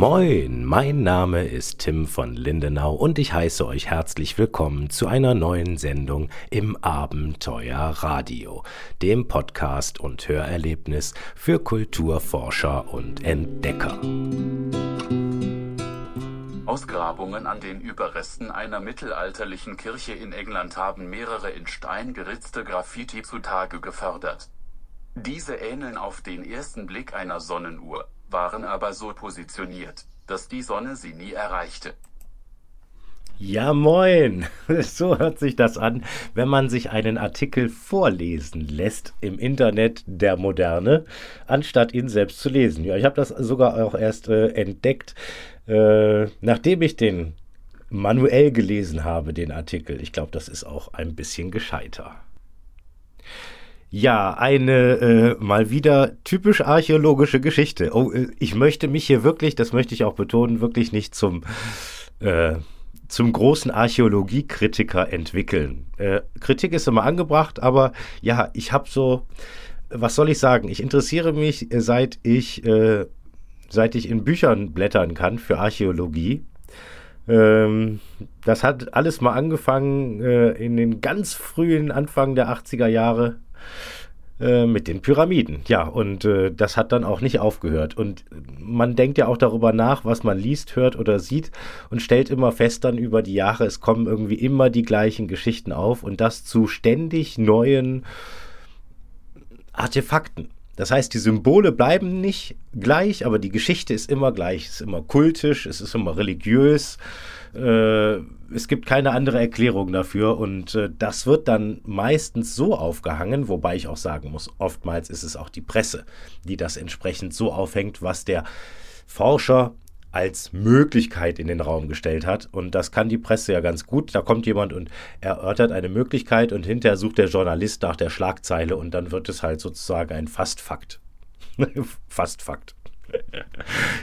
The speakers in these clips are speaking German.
Moin, mein Name ist Tim von Lindenau und ich heiße euch herzlich willkommen zu einer neuen Sendung im Abenteuer Radio, dem Podcast und Hörerlebnis für Kulturforscher und Entdecker. Ausgrabungen an den Überresten einer mittelalterlichen Kirche in England haben mehrere in Stein geritzte Graffiti zutage gefördert. Diese ähneln auf den ersten Blick einer Sonnenuhr waren aber so positioniert, dass die Sonne sie nie erreichte. Ja, moin. So hört sich das an, wenn man sich einen Artikel vorlesen lässt im Internet der Moderne, anstatt ihn selbst zu lesen. Ja, ich habe das sogar auch erst äh, entdeckt, äh, nachdem ich den manuell gelesen habe, den Artikel. Ich glaube, das ist auch ein bisschen gescheiter. Ja, eine äh, mal wieder typisch archäologische Geschichte. Oh, äh, ich möchte mich hier wirklich, das möchte ich auch betonen, wirklich nicht zum, äh, zum großen Archäologiekritiker entwickeln. Äh, Kritik ist immer angebracht, aber ja, ich habe so, was soll ich sagen? Ich interessiere mich, äh, seit ich, äh, seit ich in Büchern blättern kann für Archäologie. Ähm, das hat alles mal angefangen äh, in den ganz frühen Anfang der 80er Jahre äh, mit den Pyramiden. Ja, und äh, das hat dann auch nicht aufgehört. Und man denkt ja auch darüber nach, was man liest, hört oder sieht und stellt immer fest dann über die Jahre, es kommen irgendwie immer die gleichen Geschichten auf und das zu ständig neuen Artefakten. Das heißt, die Symbole bleiben nicht gleich, aber die Geschichte ist immer gleich. Es ist immer kultisch, es ist immer religiös. Äh, es gibt keine andere Erklärung dafür und äh, das wird dann meistens so aufgehangen, wobei ich auch sagen muss, oftmals ist es auch die Presse, die das entsprechend so aufhängt, was der Forscher als Möglichkeit in den Raum gestellt hat. Und das kann die Presse ja ganz gut. Da kommt jemand und erörtert eine Möglichkeit und hinterher sucht der Journalist nach der Schlagzeile und dann wird es halt sozusagen ein Fastfakt. Fastfakt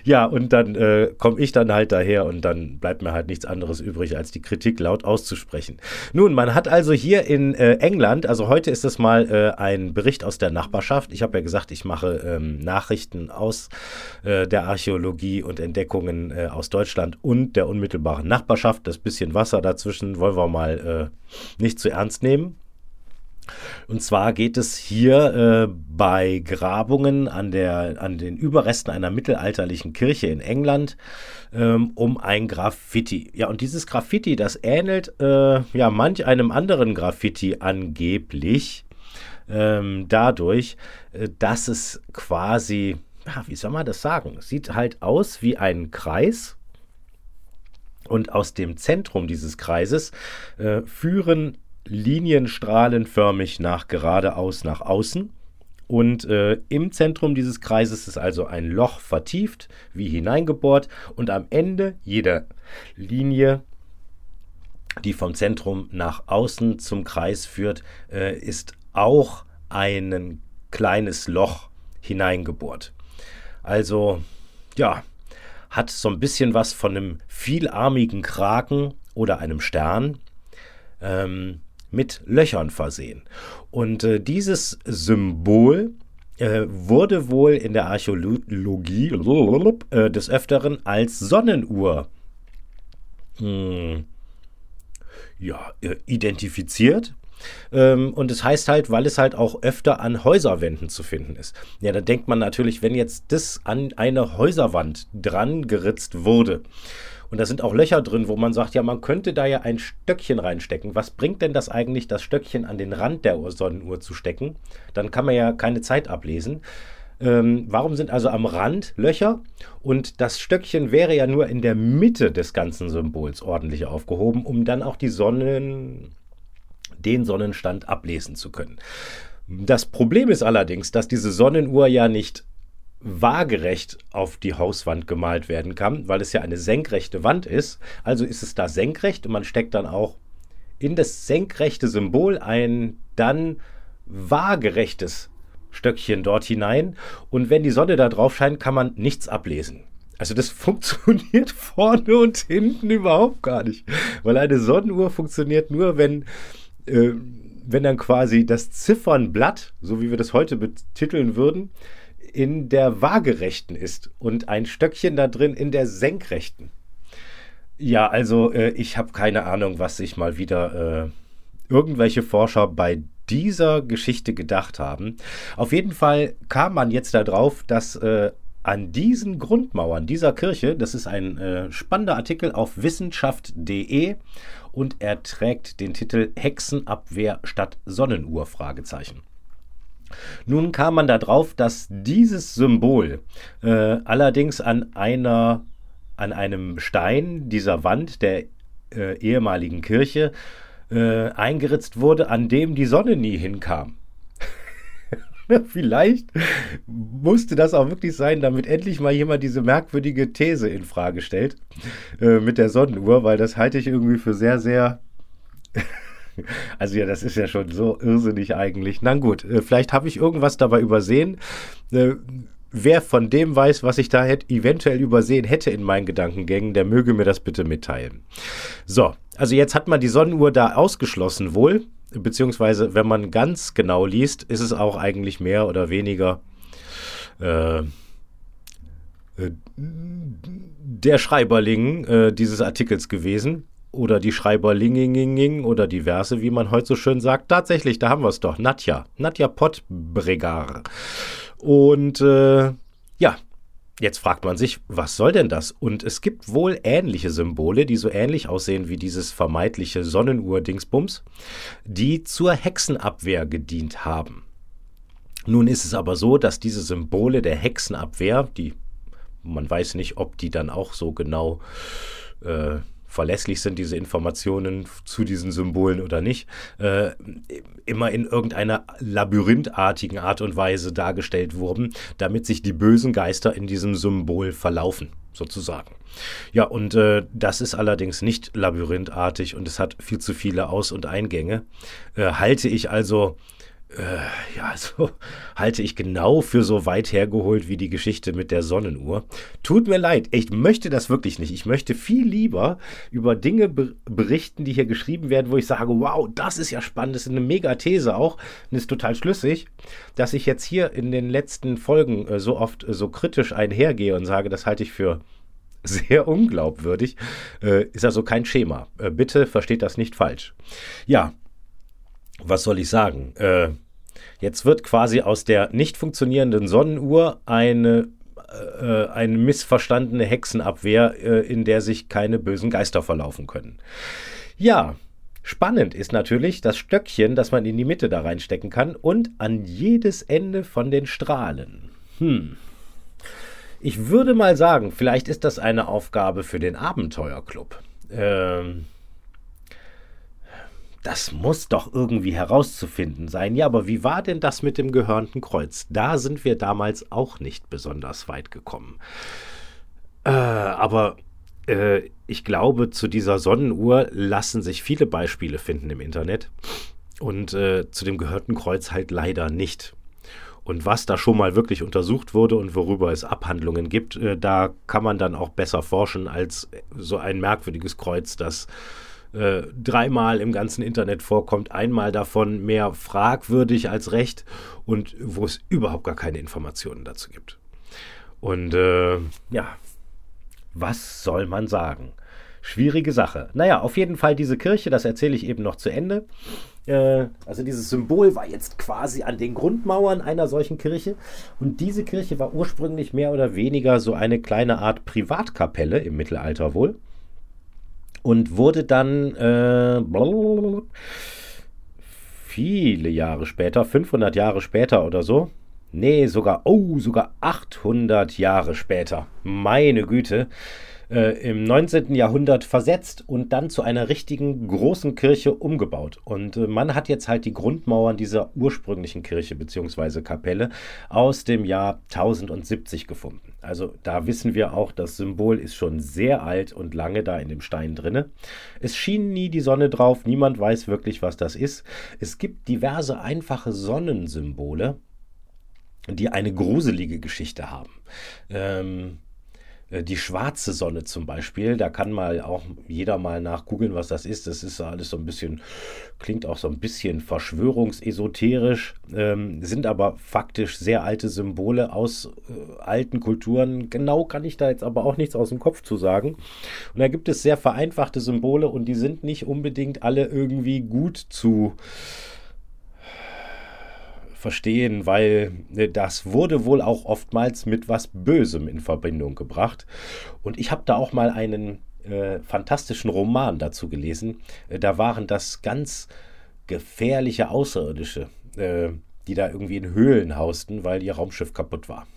ja, und dann äh, komme ich dann halt daher und dann bleibt mir halt nichts anderes übrig, als die Kritik laut auszusprechen. Nun, man hat also hier in äh, England, also heute ist es mal äh, ein Bericht aus der Nachbarschaft. Ich habe ja gesagt, ich mache ähm, Nachrichten aus äh, der Archäologie und Entdeckungen äh, aus Deutschland und der unmittelbaren Nachbarschaft. Das bisschen Wasser dazwischen wollen wir mal äh, nicht zu ernst nehmen. Und zwar geht es hier äh, bei Grabungen an, der, an den Überresten einer mittelalterlichen Kirche in England ähm, um ein Graffiti. Ja, und dieses Graffiti, das ähnelt äh, ja manch einem anderen Graffiti angeblich ähm, dadurch, äh, dass es quasi, ja, wie soll man das sagen? sieht halt aus wie ein Kreis. Und aus dem Zentrum dieses Kreises äh, führen linienstrahlenförmig nach geradeaus nach außen. Und äh, im Zentrum dieses Kreises ist also ein Loch vertieft, wie hineingebohrt. Und am Ende jeder Linie, die vom Zentrum nach außen zum Kreis führt, äh, ist auch ein kleines Loch hineingebohrt. Also, ja, hat so ein bisschen was von einem vielarmigen Kraken oder einem Stern. Ähm, mit Löchern versehen. Und äh, dieses Symbol äh, wurde wohl in der Archäologie äh, des Öfteren als Sonnenuhr hm, ja, äh, identifiziert. Ähm, und es heißt halt, weil es halt auch öfter an Häuserwänden zu finden ist. Ja, da denkt man natürlich, wenn jetzt das an eine Häuserwand dran geritzt wurde, und da sind auch Löcher drin, wo man sagt, ja, man könnte da ja ein Stöckchen reinstecken. Was bringt denn das eigentlich, das Stöckchen an den Rand der Sonnenuhr zu stecken? Dann kann man ja keine Zeit ablesen. Ähm, warum sind also am Rand Löcher? Und das Stöckchen wäre ja nur in der Mitte des ganzen Symbols ordentlich aufgehoben, um dann auch die Sonnen, den Sonnenstand ablesen zu können. Das Problem ist allerdings, dass diese Sonnenuhr ja nicht waagerecht auf die Hauswand gemalt werden kann, weil es ja eine senkrechte Wand ist. Also ist es da senkrecht und man steckt dann auch in das senkrechte Symbol ein dann waagerechtes Stöckchen dort hinein. Und wenn die Sonne da drauf scheint, kann man nichts ablesen. Also das funktioniert vorne und hinten überhaupt gar nicht. Weil eine Sonnenuhr funktioniert nur, wenn, äh, wenn dann quasi das Ziffernblatt, so wie wir das heute betiteln würden, in der waagerechten ist und ein Stöckchen da drin in der senkrechten. Ja, also äh, ich habe keine Ahnung, was sich mal wieder äh, irgendwelche Forscher bei dieser Geschichte gedacht haben. Auf jeden Fall kam man jetzt darauf, dass äh, an diesen Grundmauern dieser Kirche, das ist ein äh, spannender Artikel auf wissenschaft.de und er trägt den Titel Hexenabwehr statt Sonnenuhr. Nun kam man darauf, dass dieses Symbol äh, allerdings an einer an einem Stein dieser Wand der äh, ehemaligen Kirche äh, eingeritzt wurde, an dem die Sonne nie hinkam. Vielleicht musste das auch wirklich sein, damit endlich mal jemand diese merkwürdige These in Frage stellt äh, mit der Sonnenuhr, weil das halte ich irgendwie für sehr, sehr. also ja, das ist ja schon so irrsinnig eigentlich. Na gut, äh, vielleicht habe ich irgendwas dabei übersehen. Äh, wer von dem weiß, was ich da hätte, eventuell übersehen hätte in meinen Gedankengängen, der möge mir das bitte mitteilen. So, also jetzt hat man die Sonnenuhr da ausgeschlossen wohl, beziehungsweise wenn man ganz genau liest, ist es auch eigentlich mehr oder weniger äh, äh der Schreiberling äh, dieses Artikels gewesen. Oder die Schreiberlinginging oder diverse, wie man heute so schön sagt. Tatsächlich, da haben wir es doch. Nadja. Nadja Pottbregar. Und äh, ja, Jetzt fragt man sich, was soll denn das? Und es gibt wohl ähnliche Symbole, die so ähnlich aussehen wie dieses vermeintliche Sonnenuhr-Dingsbums, die zur Hexenabwehr gedient haben. Nun ist es aber so, dass diese Symbole der Hexenabwehr, die man weiß nicht, ob die dann auch so genau äh, verlässlich sind diese Informationen zu diesen Symbolen oder nicht, äh, immer in irgendeiner labyrinthartigen Art und Weise dargestellt wurden, damit sich die bösen Geister in diesem Symbol verlaufen, sozusagen. Ja, und äh, das ist allerdings nicht labyrinthartig und es hat viel zu viele Aus- und Eingänge. Äh, halte ich also äh, ja, so halte ich genau für so weit hergeholt wie die Geschichte mit der Sonnenuhr. Tut mir leid, ich möchte das wirklich nicht. Ich möchte viel lieber über Dinge berichten, die hier geschrieben werden, wo ich sage, wow, das ist ja spannend, das ist eine Mega-These auch und ist total schlüssig, dass ich jetzt hier in den letzten Folgen äh, so oft äh, so kritisch einhergehe und sage, das halte ich für sehr unglaubwürdig, äh, ist also kein Schema. Äh, bitte versteht das nicht falsch. Ja, was soll ich sagen? Äh, jetzt wird quasi aus der nicht funktionierenden Sonnenuhr eine, äh, eine missverstandene Hexenabwehr, äh, in der sich keine bösen Geister verlaufen können. Ja, spannend ist natürlich das Stöckchen, das man in die Mitte da reinstecken kann und an jedes Ende von den Strahlen. Hm. Ich würde mal sagen, vielleicht ist das eine Aufgabe für den Abenteuerclub. Ähm, das muss doch irgendwie herauszufinden sein. Ja, aber wie war denn das mit dem gehörnten Kreuz? Da sind wir damals auch nicht besonders weit gekommen. Äh, aber äh, ich glaube, zu dieser Sonnenuhr lassen sich viele Beispiele finden im Internet. Und äh, zu dem gehörnten Kreuz halt leider nicht. Und was da schon mal wirklich untersucht wurde und worüber es Abhandlungen gibt, äh, da kann man dann auch besser forschen als so ein merkwürdiges Kreuz, das äh, dreimal im ganzen Internet vorkommt, einmal davon mehr fragwürdig als recht und wo es überhaupt gar keine Informationen dazu gibt. Und äh, ja, was soll man sagen? Schwierige Sache. Naja, auf jeden Fall diese Kirche, das erzähle ich eben noch zu Ende. Äh, also dieses Symbol war jetzt quasi an den Grundmauern einer solchen Kirche. Und diese Kirche war ursprünglich mehr oder weniger so eine kleine Art Privatkapelle im Mittelalter wohl und wurde dann äh, viele Jahre später, 500 Jahre später oder so, nee, sogar, oh, sogar 800 Jahre später, meine Güte, äh, im 19. Jahrhundert versetzt und dann zu einer richtigen großen Kirche umgebaut. Und äh, man hat jetzt halt die Grundmauern dieser ursprünglichen Kirche bzw. Kapelle aus dem Jahr 1070 gefunden. Also da wissen wir auch, das Symbol ist schon sehr alt und lange da in dem Stein drinne. Es schien nie die Sonne drauf, niemand weiß wirklich, was das ist. Es gibt diverse einfache Sonnensymbole, die eine gruselige Geschichte haben. Ähm, äh, die schwarze Sonne zum Beispiel, da kann mal auch jeder mal nachgoogeln, was das ist. Das ist alles so ein bisschen, klingt auch so ein bisschen verschwörungsesoterisch, ähm, sind aber faktisch sehr alte Symbole aus äh, alten Kulturen. Genau kann ich da jetzt aber auch nichts aus dem Kopf zu sagen. Und da gibt es sehr vereinfachte Symbole und die sind nicht unbedingt alle irgendwie gut zu verstehen, weil äh, das wurde wohl auch oftmals mit was Bösem in Verbindung gebracht. Und ich habe da auch mal einen äh, fantastischen Roman dazu gelesen. Äh, da waren das ganz gefährliche Außerirdische, äh, die da irgendwie in Höhlen hausten, weil ihr Raumschiff kaputt war.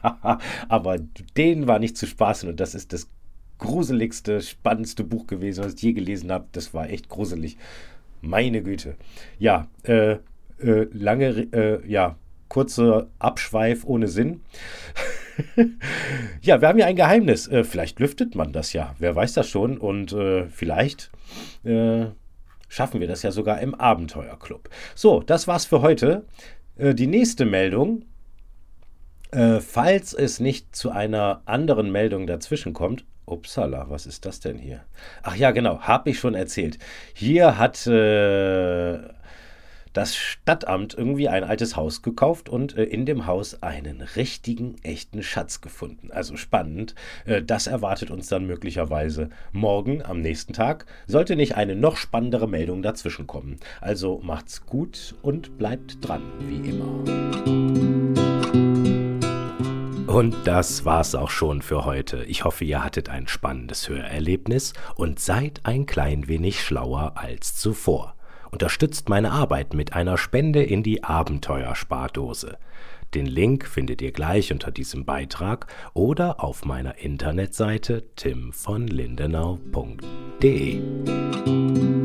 Aber denen war nicht zu spaßen und das ist das gruseligste, spannendste Buch gewesen, was ich je gelesen habe. Das war echt gruselig. Meine Güte. Ja, äh, äh, lange, äh, ja, kurzer Abschweif ohne Sinn. ja, wir haben ja ein Geheimnis. Äh, vielleicht lüftet man das ja. Wer weiß das schon? Und äh, vielleicht äh, schaffen wir das ja sogar im Abenteuerclub. So, das war's für heute. Äh, die nächste Meldung. falls es nicht zu einer anderen Meldung dazwischen kommt, Upsala, was ist das denn hier? Ach ja, genau, habe ich schon erzählt. Hier hat äh, das Stadtamt irgendwie ein altes Haus gekauft und äh, in dem Haus einen richtigen, echten Schatz gefunden. Also spannend. Äh, das erwartet uns dann möglicherweise morgen am nächsten Tag. Sollte nicht eine noch spannendere Meldung dazwischen kommen. Also macht's gut und bleibt dran, wie immer. Und das war's auch schon für heute. Ich hoffe, ihr hattet ein spannendes Hörerlebnis und seid ein klein wenig schlauer als zuvor. Unterstützt meine Arbeit mit einer Spende in die Abenteuerspardose. Den Link findet ihr gleich unter diesem Beitrag oder auf meiner Internetseite timvonlindenau.de.